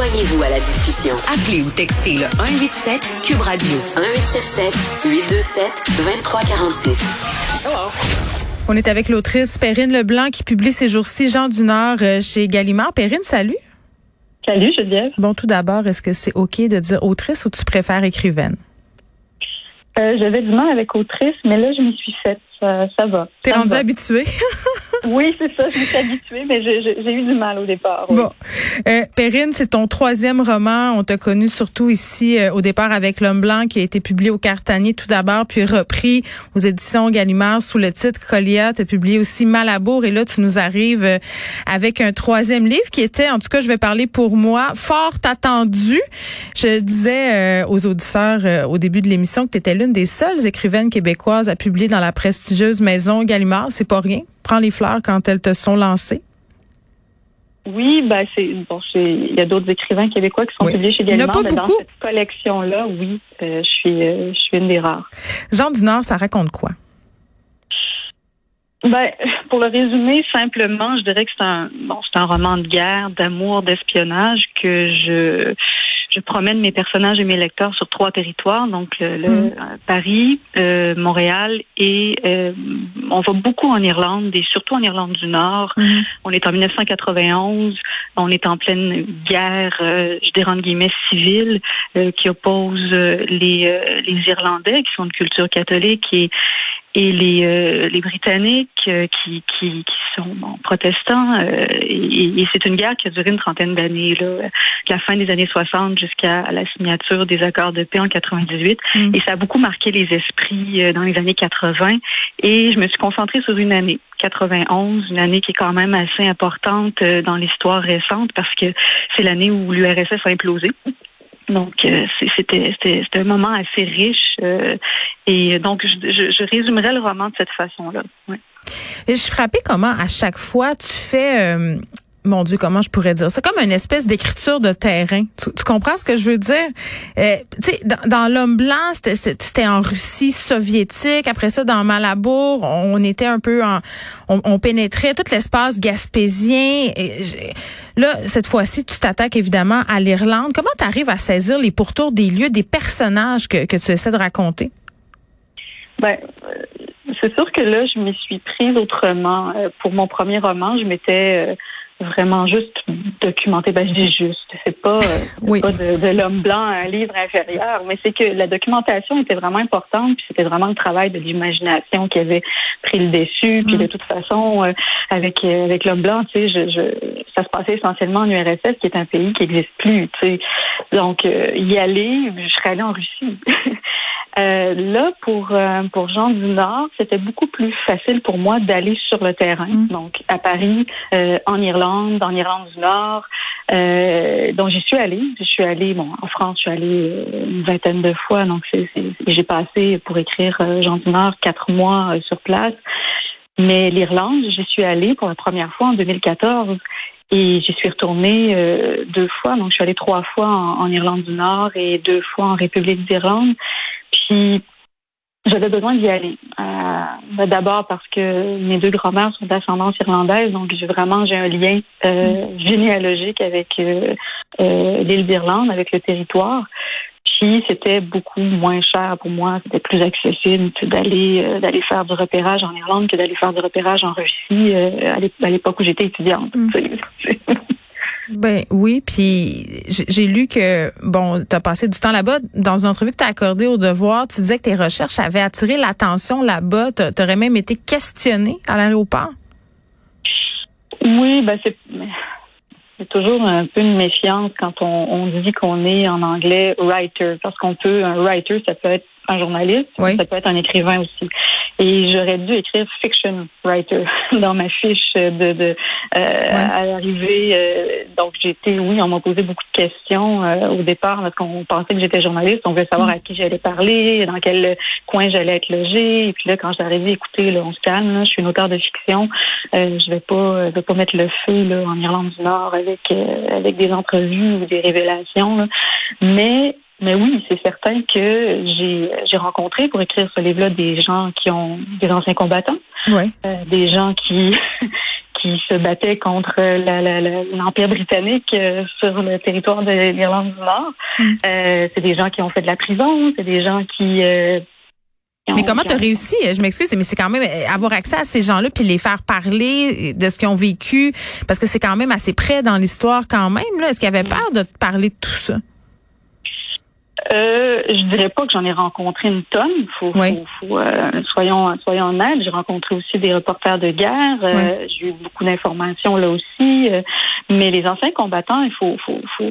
Joignez-vous à la discussion. Appelez ou textez le 187 Cube Radio 1877 827 2346. On est avec l'autrice Perrine Leblanc qui publie ces jours-ci Jean du Nord euh, chez Gallimard. Perrine, salut. Salut Geneviève. Bon, tout d'abord, est-ce que c'est OK de dire autrice ou tu préfères écrivaine? Euh, J'avais du mal avec autrice, mais là, je m'y suis faite. Ça, ça va. T'es rendu va. habituée? Oui, c'est ça. Je me suis habituée, mais j'ai- eu du mal au départ. oui. Bon. Euh, Perrine, c'est ton troisième roman. On t'a connu surtout ici euh, au départ avec L'Homme Blanc qui a été publié au Cartanier tout d'abord, puis repris aux éditions Gallimard sous le titre Colia. Tu as publié aussi Malabour et là, tu nous arrives euh, avec un troisième livre qui était, en tout cas, je vais parler pour moi, fort attendu. Je disais euh, aux auditeurs euh, au début de l'émission que tu étais l'une des seules écrivaines québécoises à publier dans la prestigieuse maison Gallimard. C'est pas rien. Prends les fleurs quand elles te sont lancées. Oui, ben c'est bon. Il y a d'autres écrivains québécois qui sont Oui. publiés chez Gallimard, mais dans cette collection-là, oui, euh, je suis, euh, je suis une des rares. Jean du Nord, ça raconte quoi? Ben, pour le résumer simplement, je dirais que c'est un bon, c'est un roman de guerre, d'amour, d'espionnage que je je promène mes personnages et mes lecteurs sur trois territoires, donc le, le- Mm. euh, Paris, euh, Montréal et euh, on va beaucoup en Irlande et surtout en Irlande du Nord. On est en 1991, on est en pleine guerre, euh, je dirais entre guillemets civile, euh, qui oppose euh, les euh, les Irlandais qui sont de culture catholique et et les, euh, les Britanniques euh, qui, qui, qui sont bon, protestants. euh, et et c'est une guerre qui a duré une trentaine d'années, là, de la fin des années 60 jusqu'à la signature des accords de paix en 98. Mm. Et ça a beaucoup marqué les esprits euh, dans les années 80. Et je me suis concentrée sur une année, 91, une année qui est quand même assez importante euh, dans l'histoire récente parce que c'est l'année où l'URSS a implosé. Donc, euh, c'était un moment assez riche. euh, et donc, je, je, je résumerai le roman de cette façon-là. Je suis frappée comment à chaque fois tu fais euh, mon Dieu, comment je pourrais dire? C'est comme une espèce d'écriture de terrain. Tu, tu comprends ce que je veux dire? Euh, dans, dans L'Homme Blanc, c'était- en Russie soviétique. Après ça, dans Malabour, on était un peu en... On, on pénétrait tout l'espace gaspésien. Là, cette fois-ci, tu t'attaques évidemment à l'Irlande. Comment tu arrives à saisir les pourtours des lieux, des personnages que, que tu essaies de raconter? Ben, euh, c'est sûr que là, je m'y suis prise autrement. Euh, pour mon premier roman, je m'étais euh, vraiment juste documentée. Ben, je dis juste. C'est pas, euh, Oui. pas de, de l'homme blanc un livre inférieur, mais c'est que la documentation était vraiment importante, puis c'était vraiment le travail de l'imagination qui avait pris le dessus. Puis Mm. de toute façon, euh, avec euh, avec l'homme blanc, tu sais, je, je, ça se passait essentiellement en URSS, qui est un pays qui n'existe plus. Tu sais, donc euh, y aller, je serais allée en Russie. Euh, là, pour euh, pour Jean du Nord, c'était beaucoup plus facile pour moi d'aller sur le terrain. Mm. Donc à Paris, euh, en Irlande, en Irlande du Nord. Euh, donc j'y suis allée. Je suis allée, bon, en France, je suis allée euh, une vingtaine de fois. Donc j'ai passé pour écrire euh, Jean du Nord quatre mois sur place. Mais l'Irlande, j'y suis allée pour la première fois en 2014. Et j'y suis retournée euh, deux fois. Donc, je suis allée trois fois en, en Irlande du Nord et deux fois en République d'Irlande. Puis, j'avais besoin d'y aller. Euh, ben, D'abord parce que mes deux grands-mères sont d'ascendance irlandaise, donc j'ai vraiment j'ai un lien euh, généalogique avec euh, l'île d'Irlande, avec le territoire. Puis c'était beaucoup moins cher pour moi, c'était plus accessible d'aller d'aller faire du repérage en Irlande que d'aller faire du repérage en Russie à l'époque où j'étais étudiante. Mm. Ben oui, puis j'ai j'ai lu que bon, tu as passé du temps là-bas. Dans une entrevue que tu as accordée au Devoir, tu disais que tes recherches avaient attiré l'attention là-bas. Tu aurais même été questionné à l'aéroport? Oui, ben c'est c'est toujours un peu une méfiance quand on, on dit qu'on est en anglais writer, parce qu'on peut un writer, ça peut être un journaliste, Oui. ça peut être un écrivain aussi. Et j'aurais dû écrire fiction writer dans ma fiche de, de euh, à l'arrivée. euh, donc j'étais, oui, on m'a posé beaucoup de questions euh, au départ parce qu'on pensait que j'étais journaliste, on voulait savoir Mm. à qui j'allais parler, dans quel coin j'allais être logée. Et puis là, quand j'arrivais, écoutez, là, on se calme, là, je suis une auteure de fiction, euh, je vais pas, je vais pas mettre le feu là en Irlande du Nord avec euh, avec des entrevues ou des révélations. là. Mais mais oui, c'est certain que j'ai j'ai rencontré pour écrire ce livre-là des gens qui ont des anciens combattants, euh, des gens qui qui se battaient contre l'Empire britannique sur le territoire de l'Irlande du Nord. Mm. c'est des gens qui ont fait de la prison, c'est des gens qui mais comment tu as réussi, je m'excuse, mais c'est quand même avoir accès à ces gens-là puis les faire parler de ce qu'ils ont vécu parce que c'est quand même assez près dans l'histoire quand même Est-ce qu'ils avaient mm. peur de te parler de tout ça? Euh, je dirais pas que j'en ai rencontré une tonne. Faut, faut, euh, soyons, soyons honnêtes. J'ai rencontré aussi des reporters de guerre. Euh, j'ai eu beaucoup d'informations là aussi. Euh, mais les anciens combattants, il faut, faut, faut,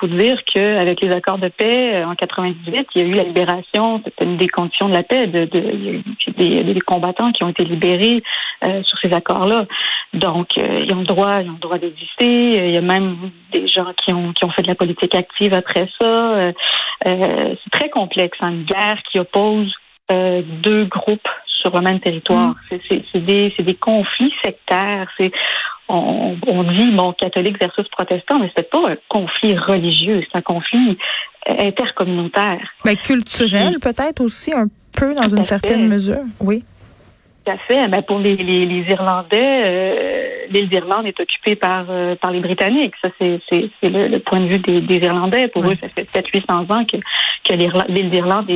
faut, dire qu'avec les accords de paix en 98, il y a eu la libération. C'était une des conditions de la paix. De, de il y a des, des combattants qui ont été libérés sur ces accords-là. Donc, ils ont le droit, ils ont le droit d'exister. Il y a même des gens qui ont qui ont fait de la politique active après ça. Euh, c'est très complexe, hein, une guerre qui oppose euh, deux groupes sur le même territoire. Mm. C'est des, des, conflits sectaires. C'est on, on, dit bon catholique versus protestant, mais c'est pas un conflit religieux, c'est un conflit intercommunautaire. Mais culturel peut-être aussi un peu dans une certaine mesure. Oui. Tout à fait. Mais pour les, les, les Irlandais, euh, l'île d'Irlande est occupée par euh, par les Britanniques. Ça, c'est le, le, point de vue des, des Irlandais. Pour eux, ça fait 700-800 ans que que l'île d'Irlande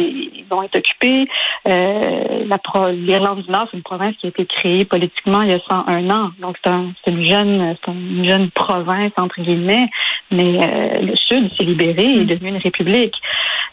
vont être occupée. Euh, L'Irlande du Nord, c'est une province qui a été créée politiquement il y a 101 ans. Donc c'est un, une jeune une jeune province entre guillemets. Mais euh, le Sud s'est libéré et est devenu une république.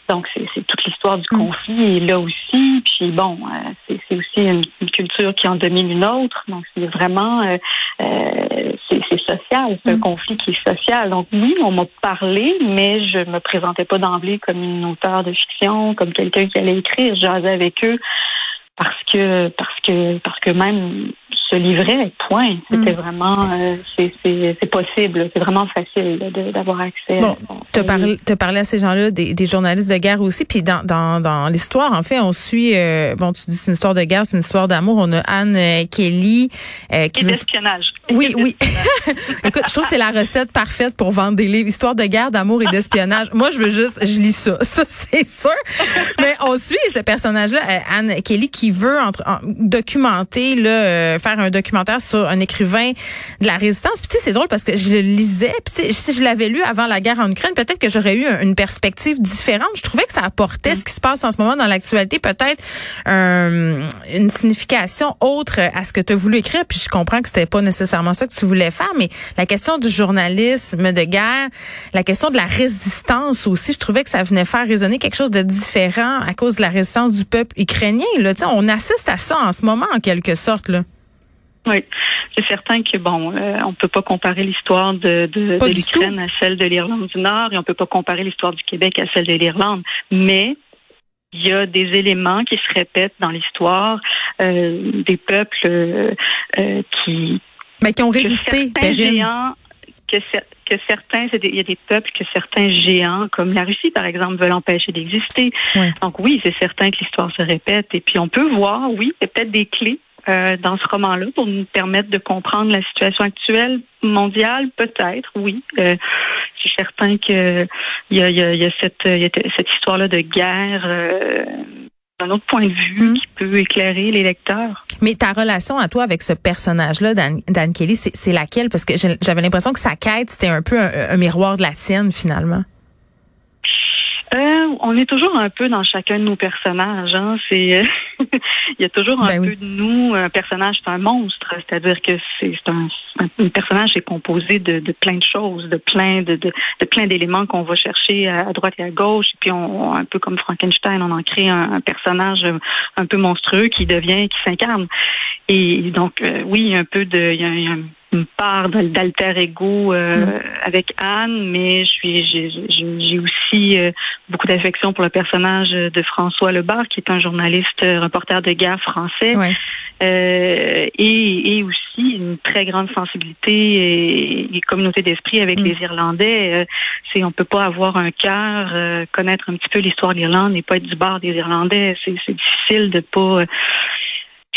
Donc, c'est toute l'histoire du mm. conflit là aussi. Puis bon, euh, c'est aussi une, culture qui en domine une autre. Donc, c'est vraiment, euh, euh c'est social. C'est un mm. conflit qui est social. Donc, oui, on m'a parlé, mais je me présentais pas d'emblée comme une auteure de fiction, comme quelqu'un qui allait écrire. Je avec eux parce que parce que parce que même se livrer, point. C'était mm. vraiment, euh, c'est possible, c'est vraiment facile d'avoir accès. Bon, tu as parlé à ces gens-là, des, des, journalistes de guerre aussi, puis dans, dans, dans l'histoire, en fait, on suit, euh, bon, tu dis c'est une histoire de guerre, c'est une histoire d'amour. On a Anne euh, Kelly. qui Et d'espionnage. Oui, oui. Écoute, je trouve que c'est la recette parfaite pour vendre des livres. Histoire de guerre, d'amour et d'espionnage. Moi, je veux juste, je lis ça. Ça, c'est sûr. Mais on suit ce personnage-là, Anne Kelly, qui veut entre, documenter, là, faire un documentaire sur un écrivain de la résistance. Puis tu sais, c'est drôle parce que je le lisais. Puis si je l'avais lu avant la guerre en Ukraine, peut-être que j'aurais eu une perspective différente. Je trouvais que ça apportait ce qui se passe en ce moment dans l'actualité, peut-être une signification autre à ce que tu as voulu écrire. Puis je comprends que c'était pas nécessairement ça que tu voulais faire, mais la question du journalisme de guerre, la question de la résistance aussi, je trouvais que ça venait faire résonner quelque chose de différent à cause de la résistance du peuple ukrainien. Là, on assiste à ça en ce moment en quelque sorte là. Oui, c'est certain que bon, euh, on peut pas comparer l'histoire de, de, de l'Ukraine à celle de l'Irlande du Nord et on peut pas comparer l'histoire du Québec à celle de l'Irlande, mais il y a des éléments qui se répètent dans l'histoire euh, des peuples euh, euh qui mais qui ont résisté, que géants, que, que certains, il y a des peuples que certains géants, comme la Russie par exemple, veulent empêcher d'exister. Donc oui, c'est certain que l'histoire se répète. Et puis on peut voir, oui, il y a peut-être des clés euh, dans ce roman-là pour nous permettre de comprendre la situation actuelle mondiale, peut-être, oui. Euh, c'est certain que il y a, y, a, y a, cette, cette histoire-là de guerre. Euh, d'un autre point de vue hmm. qui peut éclairer les lecteurs. Mais ta relation à toi avec ce personnage-là, Dan, Dan, Kelly, c'est laquelle? Parce que j'avais l'impression que sa quête, c'était un peu un, miroir de la sienne, finalement. Euh, on est toujours un peu dans chacun de nos personnages. Hein. C'est, il y a toujours un ben peu de nous. Un personnage, c'est un monstre, c'est-à-dire que c'est un, un, personnage est composé de, de, plein de choses, de plein de, de, de plein d'éléments qu'on va chercher à, droite et à gauche. Et puis, on, un peu comme Frankenstein, on en crée un, personnage un peu monstrueux qui devient, qui s'incarne. Et donc, euh, oui, un peu de, il y a, il y a une part d'alter ego euh, mm. avec Anne, mais je suis j'ai aussi euh, beaucoup d'affection pour le personnage de François Lebar, qui est un journaliste euh, reporter de guerre français, et, et, aussi une très grande sensibilité et, communauté d'esprit avec mm. les Irlandais. c'est on peut pas avoir un cœur, connaître un petit peu l'histoire de l'Irlande et pas être du bord des Irlandais. C'est difficile de pas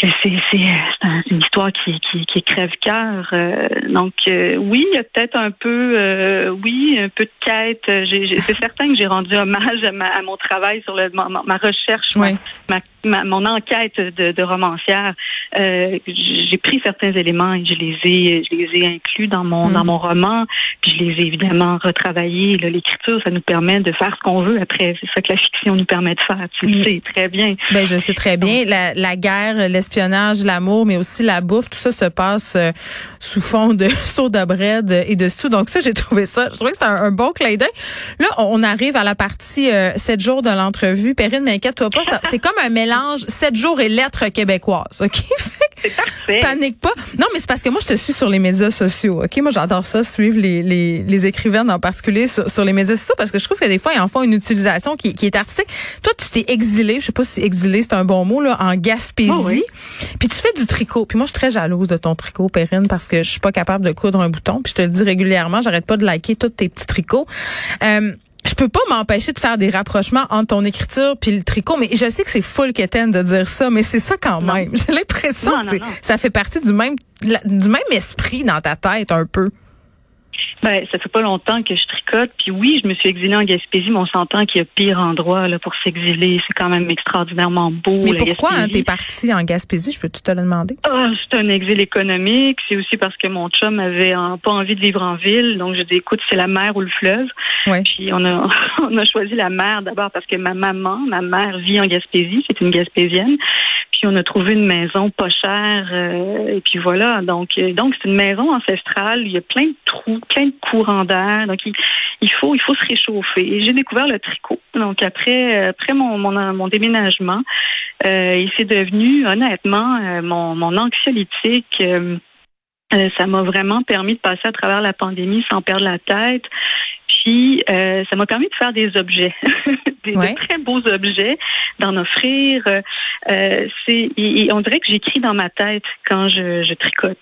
c'est une histoire qui, qui, qui crève cœur. Euh, donc euh, oui, il y a peut-être un peu, euh, oui, un peu de quête. C'est certain que j'ai rendu hommage à, à, mon travail sur le, ma, ma recherche, ma, ma, mon enquête de, de romancière. Euh, j'ai pris certains éléments et je les ai, je les ai inclus dans mon dans mm. mon roman. Puis je les ai évidemment retravaillés. L'écriture, ça nous permet de faire ce qu'on veut après. C'est ça que la fiction nous permet de faire. Tu le mm. sais très bien. Ben je sais très bien. La, la guerre, l'espionnage, l'amour, mais aussi la bouffe, tout ça se passe euh, sous fond de soda bread et de tout. Donc ça, j'ai trouvé ça. Je trouvais que c'était un, bon clin d'œil. Là, on arrive à la partie euh, 7 jours de l'entrevue. Perrine, m'inquiète-toi pas. C'est comme un mélange 7 jours et lettres québécoises. OK? C'est parfait. Panique pas. Non, mais c'est parce que moi, je te suis sur les médias sociaux. OK? Moi, j'adore ça, suivre les, les, les écrivaines en particulier sur, les médias sociaux parce que je trouve que des fois, ils en font une utilisation qui, qui est artistique. Toi, tu t'es exilé, je sais pas si exilé, c'est un bon mot, là, en Gaspésie. Oh puis tu fais du tricot. Puis moi, je suis très jalouse de ton tricot, Perrine, parce que je suis pas capable de coudre un bouton. Puis je te le dis régulièrement, j'arrête pas de liker tous tes petits tricots. Euh, je peux pas m'empêcher de faire des rapprochements entre ton écriture puis le tricot, mais je sais que c'est full quétaine de dire ça, mais c'est ça quand même. J'ai l'impression que ça fait partie du même du même esprit dans ta tête un peu. Ben, ça fait pas longtemps que je tricote. Puis oui, je me suis exilée en Gaspésie, mais on s'entend qu'il y a pire endroit là, pour s'exiler. C'est quand même extraordinairement beau. Mais pourquoi hein, t'es partie en Gaspésie? Je peux te le demander? Ah, c'est un exil économique. C'est aussi parce que mon chum avait pas envie de vivre en ville. Donc, je dis, écoute, c'est la mer ou le fleuve. Ouais. Puis on a, on a choisi la mer d'abord parce que ma maman, ma mère vit en Gaspésie. C'est une Gaspésienne. On a trouvé une maison pas chère. Euh, et puis voilà. Donc, euh, donc c'est une maison ancestrale. Il y a plein de trous, plein de courants d'air. Donc, il, faut, il faut se réchauffer. Et j'ai découvert le tricot. Donc, après, après mon, mon, mon déménagement, euh, il s'est devenu, honnêtement, euh, mon, mon anxiolytique. ça m'a vraiment permis de passer à travers la pandémie sans perdre la tête. Puis, ça m'a permis de faire des objets, des, très beaux objets, d'en offrir. Euh, c'est, on dirait que j'écris dans ma tête quand je, je tricote.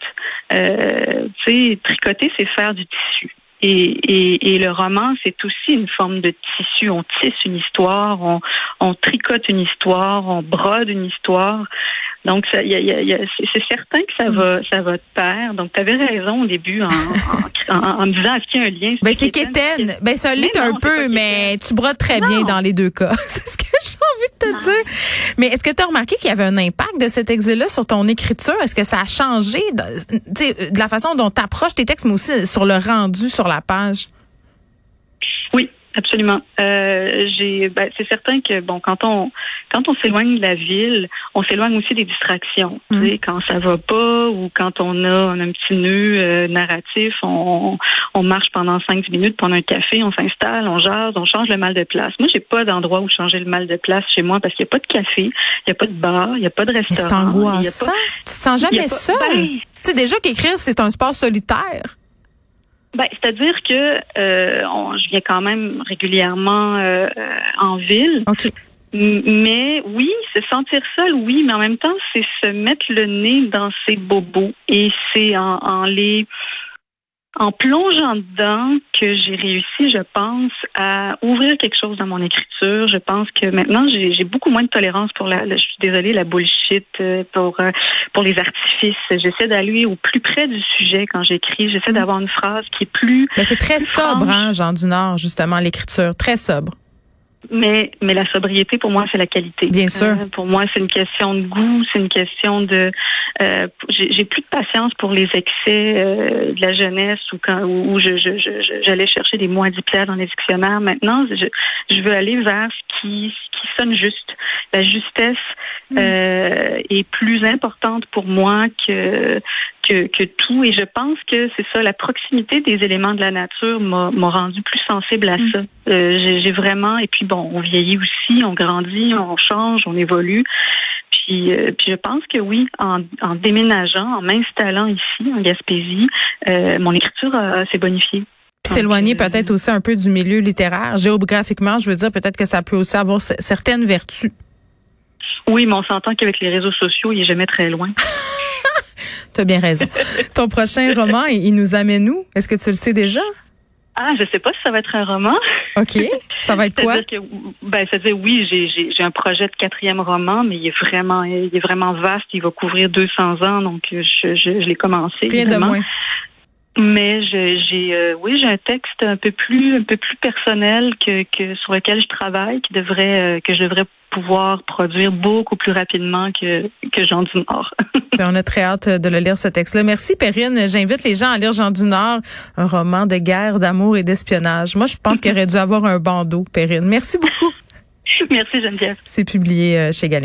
Euh, tu sais, tricoter, c'est faire du tissu. Et, et, et, le roman, c'est aussi une forme de tissu. On tisse une histoire, on, on tricote une histoire, on brode une histoire. Donc, c'est certain que ça mm. va, ça va te perdre. Donc, tu avais raison au début en, en, me disant est-ce qu'il y a un lien. Ben, c'est Kéten. Ben, ça l'est un peu, mais tu brodes très bien dans les deux cas. c'est ce que j'ai envie de te dire. Mais est-ce que tu as remarqué qu'il y avait un impact de cet exil-là sur ton écriture? Est-ce que ça a changé de, de la façon dont tu approches tes textes, mais aussi sur le rendu sur la page? Absolument. Euh, j'ai, ben, c'est certain que bon, quand on quand on s'éloigne de la ville, on s'éloigne aussi des distractions. Tu mm. sais, quand ça va pas ou quand on a, on a un petit nœud euh, narratif, on, on marche pendant cinq minutes, prendre un café, on s'installe, on jase, on change le mal de place. Moi, j'ai pas d'endroit où changer le mal de place chez moi parce qu'il y a pas de café, il y a pas de bar, il y a pas de restaurant. C'est angoissant. Tu te sens jamais seul. Ben, tu sais déjà qu'écrire c'est un sport solitaire. Ben, c'est-à-dire que euh, je viens quand même régulièrement euh, en ville. Mais oui, se sentir seul, oui, mais en même temps, c'est se mettre le nez dans ses bobos et c'est en, en les en plongeant dedans que j'ai réussi, je pense, à ouvrir quelque chose dans mon écriture. Je pense que maintenant, j'ai beaucoup moins de tolérance pour la, je suis désolée, la bullshit, euh, pour euh, pour les artifices. J'essaie d'aller au plus près du sujet quand j'écris. J'essaie mm. d'avoir une phrase qui est plus. Mais c'est très sobre, hein, Jean du Nord, justement, l'écriture, très sobre. Mais, mais la sobriété, pour moi, c'est la qualité. Bien sûr. Euh, pour moi, c'est une question de goût, c'est une question de. Euh, j'ai plus de patience pour les excès euh, de la jeunesse ou quand où, je, j'allais chercher des mots adiptaires dans les dictionnaires. Maintenant, je, je veux aller vers ce qui, ce qui sonne juste. La justesse mm. euh, est plus importante pour moi que que, que tout. Et je pense que c'est ça, la proximité des éléments de la nature m'a rendu plus sensible à mm. ça. Euh, J'ai vraiment, et puis bon, on vieillit aussi, on grandit, on change, on évolue. Puis, euh, puis je pense que oui, en, en déménageant, en m'installant ici, en Gaspésie, euh, mon écriture s'est bonifiée. S'éloigner peut-être aussi un peu du milieu littéraire. Géographiquement, je veux dire, peut-être que ça peut aussi avoir certaines vertus. Oui, mais on s'entend qu'avec les réseaux sociaux, il est jamais très loin. tu as bien raison. Ton prochain roman, il nous amène où? Est-ce que tu le sais déjà? Ah, je sais pas si ça va être un roman. OK. Ça va être quoi? Que, ben, c'est-à-dire, oui, j'ai un projet de quatrième roman, mais il est vraiment, il est vraiment vaste. Il va couvrir 200 ans, donc je, je, je l'ai commencé. Rien de moins. Mais j'ai euh, oui j'ai un texte un peu plus un peu plus personnel que, que sur lequel je travaille qui devrait euh, que je devrais pouvoir produire beaucoup plus rapidement que que Jean du Nord. Ben, on a très hâte de le lire ce texte-là. Merci Perrine. J'invite les gens à lire Jean du Nord, un roman de guerre, d'amour et d'espionnage. Moi, je pense qu'il aurait dû avoir un bandeau, Perrine. Merci beaucoup. Merci Geneviève. C'est publié euh, chez Gallimard.